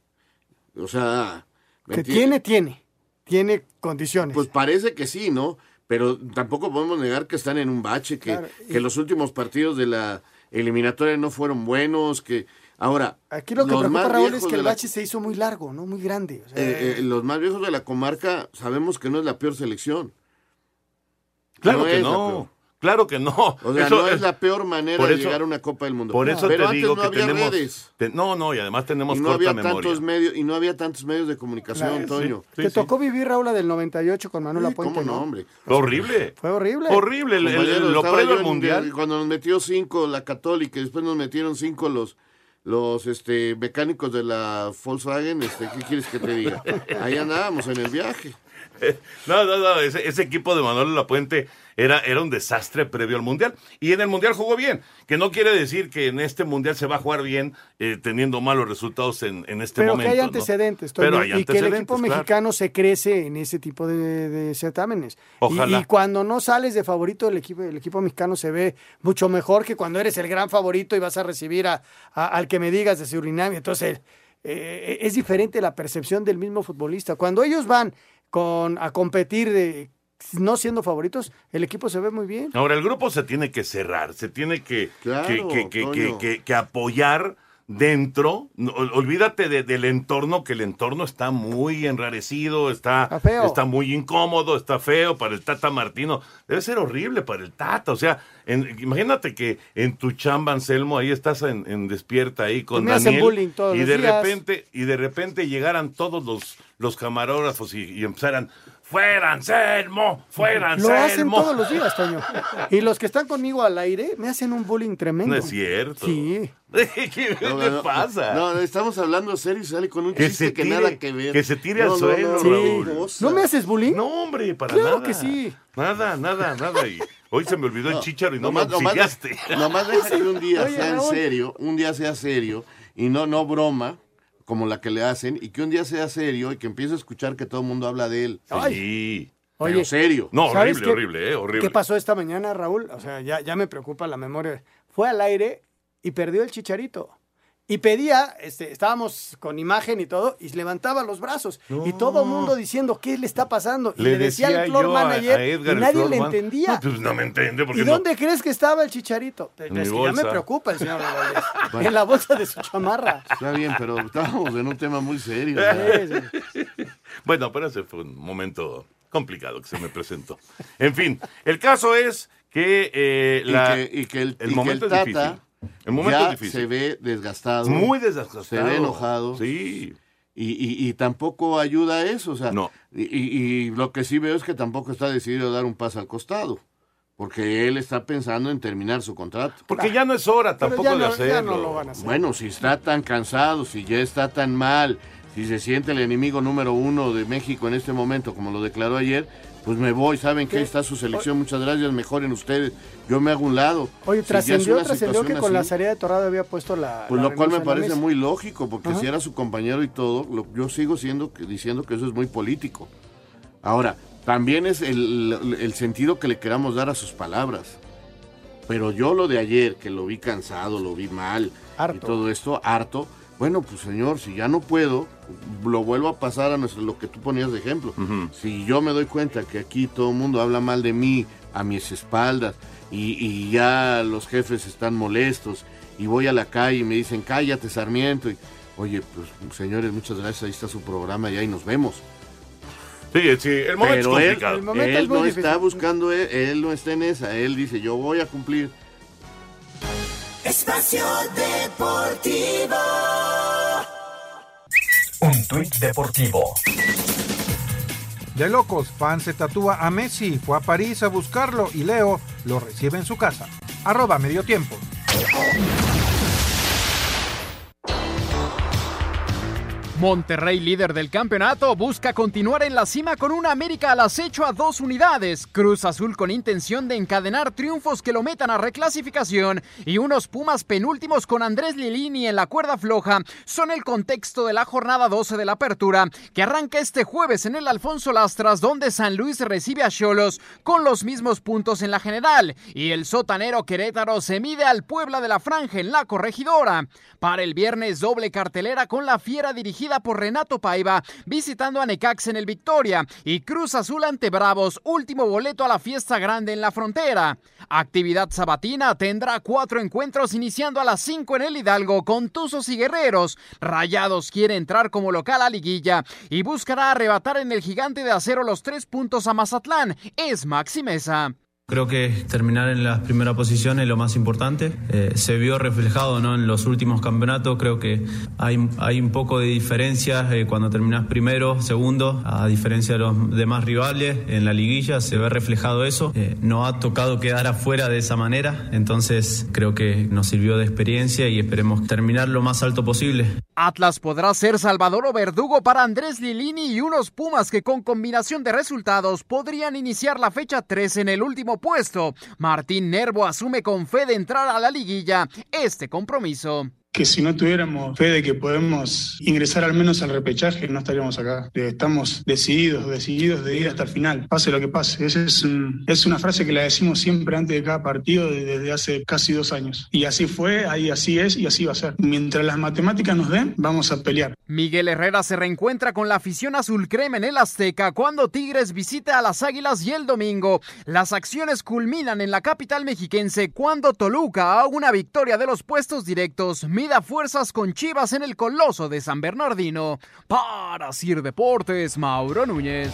O sea... ¿me Que tiene, tiene. Tiene condiciones. Pues parece que sí, ¿no? Pero tampoco podemos negar que están en un bache, que, Claro, y- que los últimos partidos de la eliminatoria no fueron buenos, que ahora Aquí lo que los preocupa, más Raúl, es que el la- bache se hizo muy largo, ¿no? Muy grande. O sea, eh, eh, los más viejos de la comarca sabemos que no es la peor selección. Claro que no. Claro que no. O sea, Eso no es la peor manera por de eso- llegar a una Copa del Mundo. Por eso Pero te antes digo no que había tenemos. redes. te- no, no, y además tenemos Y no corta había memoria. tantos medios y no había tantos medios de comunicación, Claro, Toño. Te tocó vivir, Raúl, la del 98 con Manuel Sí, Apuente, cómo no, hombre. Fue horrible. Fue horrible. Horrible. el- el- Compañero, lo previo mundial. Cuando nos metió cinco la Católica, y después nos metieron cinco los los este mecánicos de la Volkswagen, este, ¿qué quieres que te diga? Ahí andábamos en el viaje. No, no, no, ese, ese equipo de Manuel Lapuente era, era un desastre previo al Mundial. Y en el Mundial jugó bien, que no quiere decir que en este Mundial se va a jugar bien eh, teniendo malos resultados en, en este Pero momento. que hay antecedentes, Pero hay y que el equipo claro. mexicano se crece en ese tipo de, de certámenes. Y- Ojalá. Y, cuando no sales de favorito, el equipo, el equipo mexicano se ve mucho mejor que cuando eres el gran favorito y vas a recibir a, a- al que me digas de Surinam. Entonces, eh, es diferente la percepción del mismo futbolista. Cuando ellos van con, a competir de, no siendo favoritos, el equipo se ve muy bien. Ahora, el grupo se tiene que cerrar, se tiene que, Claro, que, que- que- Toño. que- que- que apoyar dentro. No, olvídate de- del entorno, que el entorno está muy enrarecido, está, está muy incómodo, está feo para el Tata Martino. Debe ser horrible para el Tata. O sea, en- imagínate que en tu chamba, Anselmo, ahí estás en, en despierta ahí con Daniel. y de días. repente, y de repente llegaran todos los, los camarógrafos y, y empezaran. ¡Fuera, Anselmo! ¡Fuera, Lo hacen Anselmo! todos los días, Toño. Y los que están conmigo al aire me hacen un bullying tremendo. No es cierto. Sí. ¿Qué No, pasa? No, no, estamos hablando serio y sale con un Que chiste se que nada que ver. que se tire al suelo, no, Raúl. qué cosa. ¿No me haces bullying? No, hombre, para Claro nada. que sí. Nada, nada, nada. Y hoy se me olvidó el No, chícharo y no nomás- me nomás- auxiliaste. Nomás deja que un día Oye, sea en serio, un día sea serio y no, no broma como la que le hacen y que un día sea serio y que empiece a escuchar que todo el mundo habla de él. Sí. Pero serio. No, ¿sabes horrible, qué- horrible, eh, horrible. ¿Qué pasó esta mañana, Raúl? O sea, ya, ya me preocupa la memoria. Fue al aire y perdió el chicharito. Y pedía, este, estábamos con imagen y todo, y levantaba los brazos. Y todo el mundo diciendo, ¿qué le está pasando? Y le, decía al floor a- manager, a Edgar, y el nadie le man, entendía. No, pues no me entiende porque ¿Y no. dónde crees que estaba el chicharito? Es mi que ya me preocupa el señor. En la bolsa de su chamarra. Está bien, pero estábamos en un tema muy serio. Sí, Bueno, pero ese fue un momento complicado que se me presentó. En fin, el caso es que, eh, Y la- que- y que el- y que momento el es Tata difícil. El momento ya es difícil. se ve desgastado. Muy desgastado. Se ve enojado. Sí. Y, y- y tampoco ayuda a eso. O sea, No. y, y- lo que sí veo es que tampoco está decidido a dar un paso al costado. Porque él está pensando en terminar su contrato. Porque ya no es hora tampoco ya de no- ya hacerlo. no lo van a hacer. Bueno, si está tan cansado, si ya está tan mal, si se siente el enemigo número uno de México en este momento, como lo declaró ayer, pues me voy. Saben que ¿Qué? está su selección. Muchas gracias. Mejoren ustedes. Yo me hago un lado. Oye, Si trascendió, que con la salida de Torrado había puesto la. Pues la lo cual me parece muy lógico, porque Ajá. si era su compañero y todo, lo- yo sigo siendo diciendo que eso es muy político. Ahora, también es el, el sentido que le queramos dar a sus palabras. Pero yo lo de ayer, que lo vi cansado, lo vi mal y todo esto, harto, bueno, pues señor, si ya no puedo, lo vuelvo a pasar a nuestro, lo que tú ponías de ejemplo. Si yo me doy cuenta que aquí todo el mundo habla mal de mí, a mis espaldas, y, y ya los jefes están molestos, y voy a la calle y me dicen, cállate, Sarmiento, y, oye, pues señores, muchas gracias, ahí está su programa y ahí nos vemos. Sí, sí, el momento Pero es él, complicado. El momento es él no difícil. está buscando, él, él no está en esa, él dice, yo voy a cumplir. Espacio Deportivo. Un tuit deportivo. De locos, fan se tatúa a Messi, fue a París a buscarlo y Leo lo recibe en su casa. Arroba medio tiempo. Monterrey, líder del campeonato, busca continuar en la cima con una América al acecho a dos unidades. Cruz Azul con intención de encadenar triunfos que lo metan a reclasificación y unos Pumas penúltimos con Andrés Lilini en la cuerda floja son el contexto de la jornada 12 de la apertura que arranca este jueves en el Alfonso Lastras donde San Luis recibe a Cholos con los mismos puntos en la general y el sotanero Querétaro se mide al Puebla de la Franja en la corregidora. Para el viernes doble cartelera con la fiera dirigida por Renato Paiva, visitando a Necax en el Victoria y Cruz Azul ante Bravos, último boleto a la fiesta grande en la frontera. Actividad sabatina tendrá cuatro encuentros iniciando a las 5 en el Hidalgo con Tuzos y Guerreros. Rayados quiere entrar como local a liguilla y buscará arrebatar en el gigante de acero los tres puntos a Mazatlán. Es Maxi Mesa. Creo que terminar en las primeras posiciones es lo más importante. Eh, se vio reflejado ¿no? en los últimos campeonatos. Creo que hay, hay un poco de diferencia eh, cuando terminas primero, segundo, a diferencia de los demás rivales. En la liguilla se ve reflejado eso. Eh, no ha tocado quedar afuera de esa manera. Entonces creo que nos sirvió de experiencia y esperemos terminar lo más alto posible. Atlas podrá ser Salvador o Verdugo para Andrés Lilini y unos Pumas que con combinación de resultados podrían iniciar la fecha 3 en el último puesto. Martín Nervo asume con fe de entrar a la liguilla este compromiso que si no tuviéramos fe de que podemos ingresar al menos al repechaje, no estaríamos acá. Estamos decididos, decididos de ir hasta el final, pase lo que pase. Esa es, es una frase que la decimos siempre antes de cada partido desde hace casi dos años. Y así fue, ahí así es y así va a ser. Mientras las matemáticas nos den, vamos a pelear. Miguel Herrera se reencuentra con la afición azul crema en el Azteca cuando Tigres visita a las Águilas y el domingo. Las acciones culminan en la capital mexiquense cuando Toluca a una victoria de los puestos directos mida fuerzas con Chivas en el Coloso de San Bernardino. Para Sir Deportes, Mauro Núñez.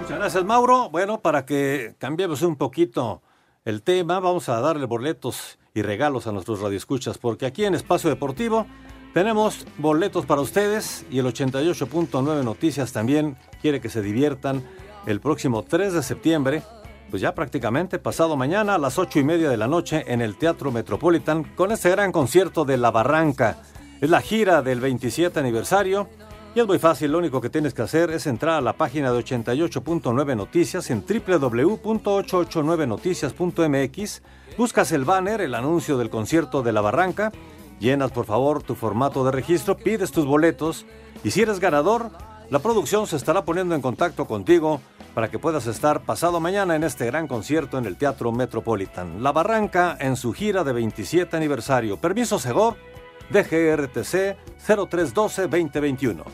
Muchas gracias, Mauro. Bueno, para que cambiemos un poquito el tema, vamos a darle boletos y regalos a nuestros radioescuchas, porque aquí en Espacio Deportivo tenemos boletos para ustedes y el 88.9 Noticias también quiere que se diviertan el próximo 3 de septiembre pues ya prácticamente pasado mañana a las ocho y media de la noche en el Teatro Metropolitan con este gran concierto de La Barranca. Es la gira del 27 aniversario y es muy fácil, lo único que tienes que hacer es entrar a la página de 88.9 Noticias en www.889noticias.mx, buscas el banner, el anuncio del concierto de La Barranca, llenas por favor tu formato de registro, pides tus boletos y si eres ganador, la producción se estará poniendo en contacto contigo para que puedas estar pasado mañana en este gran concierto en el Teatro Metropolitan. La Barranca en su gira de 27 aniversario. Permiso Segov, DGRTC 0312-2021.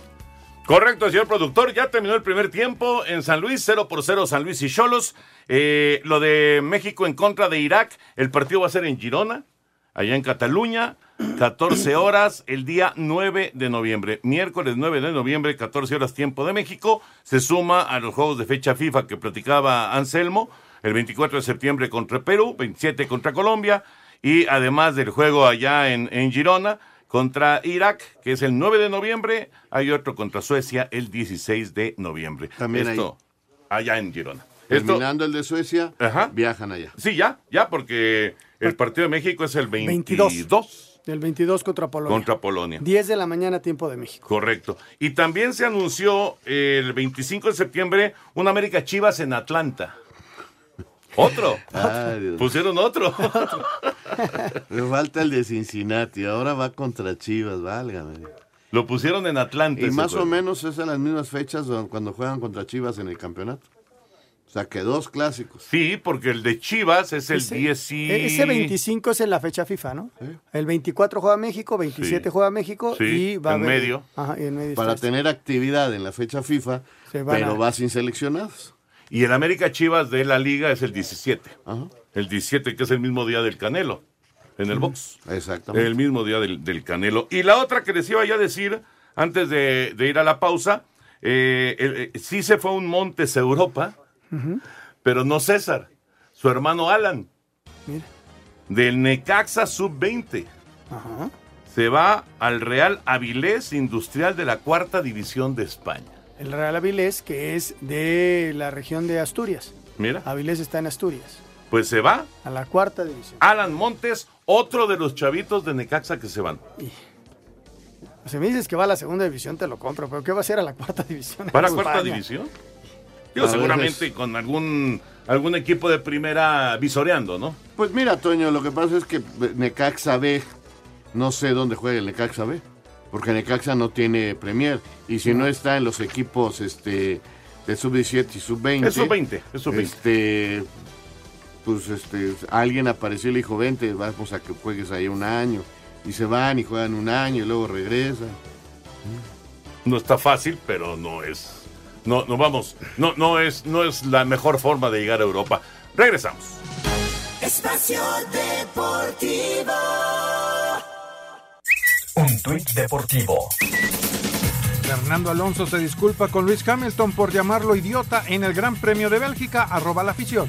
Correcto, señor productor. Ya terminó el primer tiempo en San Luis, 0 por 0 San Luis y Cholos. Eh, lo de México en contra de Irak, el partido va a ser en Girona, allá en Cataluña. 14 horas el día 9 de noviembre. Miércoles 9 de noviembre, 14 horas tiempo de México. Se suma a los juegos de fecha FIFA que platicaba Anselmo. El 24 de septiembre contra Perú, 27 contra Colombia. Y además del juego allá en, en Girona contra Irak, que es el 9 de noviembre. Hay otro contra Suecia el 16 de noviembre. También Esto allá en Girona. Terminando el de Suecia, viajan allá. Sí, ya, ya, porque el partido de México es el 22. 22. Del 22 contra Polonia. Contra Polonia. 10 de la mañana, tiempo de México. Correcto. Y también se anunció el 25 de septiembre un América Chivas en Atlanta. Otro. Pusieron otro. Me falta el de Cincinnati. Ahora va contra Chivas, válgame. Lo pusieron en Atlanta. Y más o menos es en las mismas fechas cuando juegan contra Chivas en el campeonato. O sea, que dos clásicos. Sí, porque el de Chivas es el 10 y... Ese 25 es en la fecha FIFA, ¿no? El 24 juega México, 27 juega México y va en a haber- medio. Ajá, y en medio Para está tener actividad en la fecha FIFA, pero a- va sin seleccionados. Y el América Chivas de la liga es el 17. El 17 que es el mismo día del Canelo. En el box. Exactamente. El mismo día del, del Canelo. Y la otra que les iba ya a decir, antes de, de ir a la pausa, eh, el- eh, sí se fue a un Montes Europa, pero no César, su hermano Alan. Mira. Del Necaxa Sub-20. Ajá. Se va al Real Avilés Industrial de la Cuarta División de España. El Real Avilés, que es de la región de Asturias. Mira, Avilés está en Asturias, pues se va a la cuarta división. Alan Montes, otro de los chavitos de Necaxa que se van. Si me dices que va a la segunda división, te lo compro, pero ¿qué va a hacer a la cuarta división? ¿Para en cuarta España? división? Digo, A seguramente con algún, algún equipo de primera visoreando, ¿no? Pues mira, Toño, lo que pasa es que Necaxa B, no sé dónde juega el Necaxa B, porque Necaxa no tiene Premier. Y si no está en los equipos este, de sub-17 y sub-20. Es sub-20, es sub-20. Este, pues este, alguien apareció y le dijo, vente, vamos a que juegues ahí un año. Y se van y juegan un año y luego regresan. No está fácil, pero no es. No, no vamos. No, no es, no es la mejor forma de llegar a Europa. Regresamos. Espacio Deportivo. Un tuit deportivo. Fernando Alonso se disculpa con Luis Hamilton por llamarlo idiota en el Gran Premio de Bélgica, arroba la afición.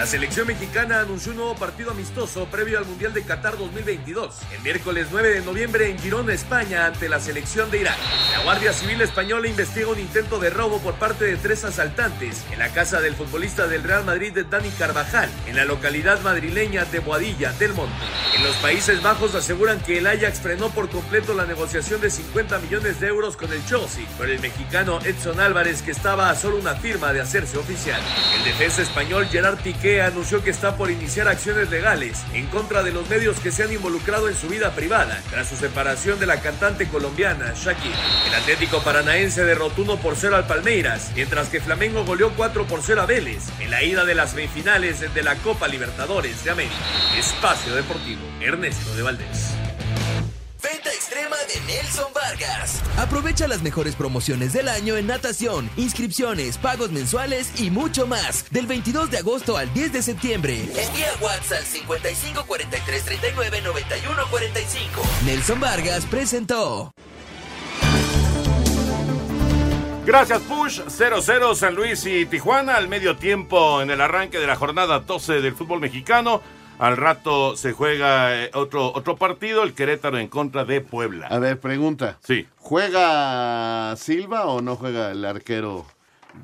La selección mexicana anunció un nuevo partido amistoso previo al Mundial de Qatar 2022, el miércoles 9 de noviembre en Girona, España, ante la selección de Irak. La Guardia Civil Española investiga un intento de robo por parte de tres asaltantes en la casa del futbolista del Real Madrid, Dani Carvajal, en la localidad madrileña de Boadilla del Monte. En los Países Bajos aseguran que el Ajax frenó por completo la negociación de 50 millones de euros con el Chelsea por el mexicano Edson Álvarez, que estaba a solo una firma de hacerse oficial. El defensa español Gerard Piqué anunció que está por iniciar acciones legales en contra de los medios que se han involucrado en su vida privada tras su separación de la cantante colombiana Shakira. El Atlético Paranaense derrotó 1 por 0 al Palmeiras, mientras que Flamengo goleó 4 por 0 a Vélez en la ida de las semifinales de la Copa Libertadores de América. Espacio Deportivo, Ernesto de Valdés. De Nelson Vargas. Aprovecha las mejores promociones del año en natación, inscripciones, pagos mensuales y mucho más. Del 22 de agosto al 10 de septiembre. Envía WhatsApp al 55 43 39 91 45. Nelson Vargas presentó. Gracias, Push. 0-0 San Luis y Tijuana al medio tiempo en el arranque de la jornada 12 del fútbol mexicano. Al rato se juega eh, otro, otro partido, el Querétaro en contra de Puebla. A ver, pregunta. Sí. ¿Juega Silva o no juega el arquero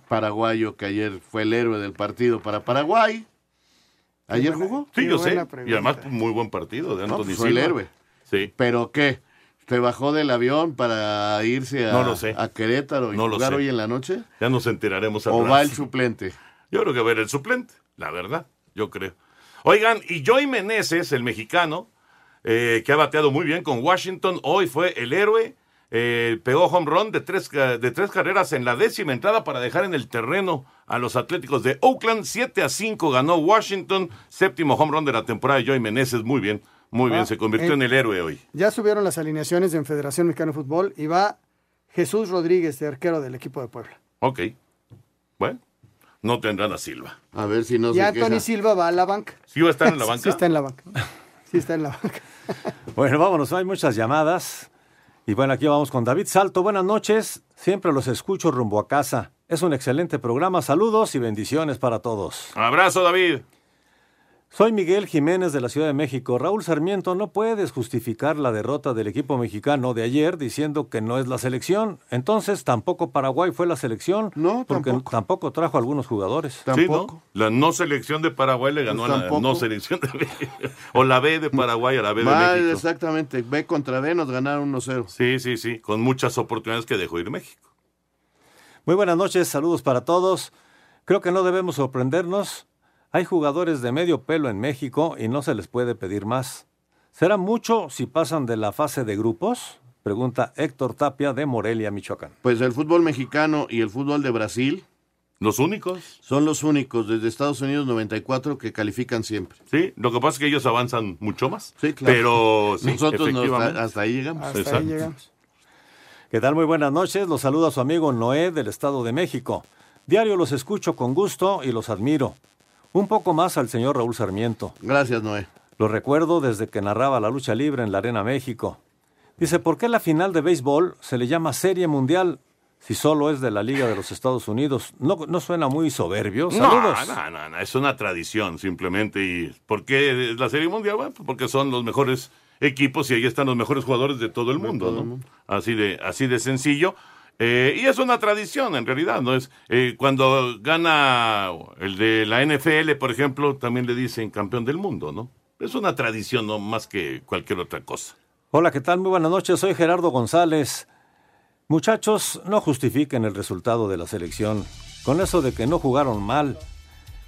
paraguayo que ayer fue el héroe del partido para Paraguay? ¿Ayer jugó? Sí, yo sé. Y además, muy buen partido de No, Anthony pues fue el héroe. Sí. ¿Pero qué? ¿Se bajó del avión para irse a, No lo sé. a Querétaro y No lo jugar sé. hoy en la noche? Ya nos enteraremos al ¿O rato. va el suplente? Yo creo que va a ir el suplente, la verdad, yo creo. Oigan, y Joey Meneses, el mexicano, eh, que ha bateado muy bien con Washington, hoy fue el héroe, eh, pegó home run de tres, de tres carreras en la décima entrada para dejar en el terreno a los Atléticos de Oakland. 7 a 5 ganó Washington, séptimo home run de la temporada de Joey Meneses, muy bien, muy bien, Ah, se convirtió eh, en el héroe hoy. Ya subieron las alineaciones en Federación Mexicana de Fútbol y va Jesús Rodríguez, de arquero del equipo de Puebla. Ok, bueno, no tendrán a Silva. A ver si no y Anthony Silva va a la banca. ¿Sí va a estar en la banca? Sí está en la banca. Sí está en la banca. Bueno, vámonos, hay muchas llamadas. Y bueno, aquí vamos con David Salto. Buenas noches, siempre los escucho rumbo a casa. Es un excelente programa, saludos y bendiciones para todos. Abrazo, David. Soy Miguel Jiménez de la Ciudad de México. Raúl Sarmiento, no puedes justificar la derrota del equipo mexicano de ayer diciendo que no es la selección. Entonces, tampoco Paraguay fue la selección. No, porque tampoco, trajo algunos jugadores. Sí, ¿no? La no selección de Paraguay le ganó Pues a la tampoco. no selección de México. O la B de Paraguay a la B de México. exactamente. B contra B nos ganaron 1-0. Sí, sí, sí. Con muchas oportunidades que dejó ir México. Muy buenas noches, saludos para todos. Creo que no debemos sorprendernos. Hay jugadores de medio pelo en México y no se les puede pedir más. ¿Será mucho si pasan de la fase de grupos? Pregunta Héctor Tapia de Morelia, Michoacán. Pues el fútbol mexicano y el fútbol de Brasil. ¿Los únicos? Son los únicos desde Estados Unidos 94 que califican siempre. Sí, lo que pasa es que ellos avanzan mucho más. Sí, claro. Pero sí, Nosotros no, efectivamente. hasta ahí llegamos. Hasta Exacto. ahí llegamos. ¿Qué tal? Muy buenas noches. Los saluda su amigo Noé del Estado de México. Diario los escucho con gusto y los admiro. Un poco más al señor Raúl Sarmiento. Gracias, Noé. Lo recuerdo desde que narraba la lucha libre en la Arena México. Dice, ¿por qué la final de béisbol se le llama Serie Mundial si solo es de la Liga de los Estados Unidos? ¿No, no suena muy soberbio? Saludos. No, no, no, no, es una tradición simplemente. ¿Y por qué es la Serie Mundial? Bueno, pues porque son los mejores equipos y ahí están los mejores jugadores de todo el mundo, ¿no? mundo. Así de, así de sencillo. Eh, y es una tradición en realidad, ¿no? Es eh, cuando gana el de la NFL, por ejemplo, también le dicen campeón del mundo, ¿no? Es una tradición, no más que cualquier otra cosa. Hola, ¿qué tal? Muy buenas noches. Soy Gerardo González. Muchachos, no justifiquen el resultado de la selección. Con eso de que no jugaron mal.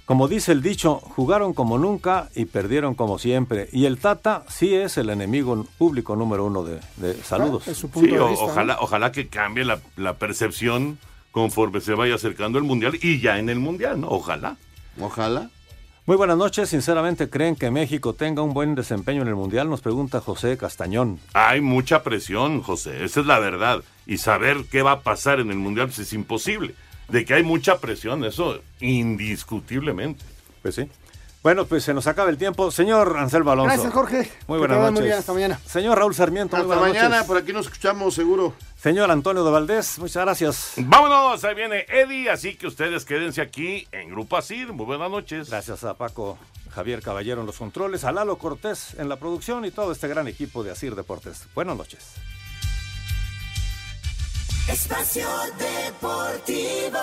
Como dice el dicho, jugaron como nunca y perdieron como siempre. Y el Tata sí es el enemigo público número uno de, de- saludos. Sí, o- ojalá, ojalá que cambie la, la percepción conforme se vaya acercando el mundial y ya en el mundial, ¿no? Ojalá. Ojalá. Muy buenas noches. Sinceramente, ¿creen que México tenga un buen desempeño en el Mundial? Nos pregunta José Castañón. Hay mucha presión, José. Esa es la verdad. Y saber qué va a pasar en el Mundial pues, es imposible. De que hay mucha presión, eso indiscutiblemente. Pues sí. Bueno, pues se nos acaba el tiempo. Señor Anselmo Alonso. Gracias, Jorge. Muy buenas noches. Muy bien, hasta mañana. Señor Raúl Sarmiento, muy Hasta buenas mañana, noches. por aquí nos escuchamos seguro. Señor Antonio de Valdés, muchas gracias. Vámonos, ahí viene Eddie, así que ustedes quédense aquí en Grupo Asir. Muy buenas noches. Gracias a Paco Javier Caballero en los controles, a Lalo Cortés en la producción y todo este gran equipo de Asir Deportes. Buenas noches. Espacio Deportivo.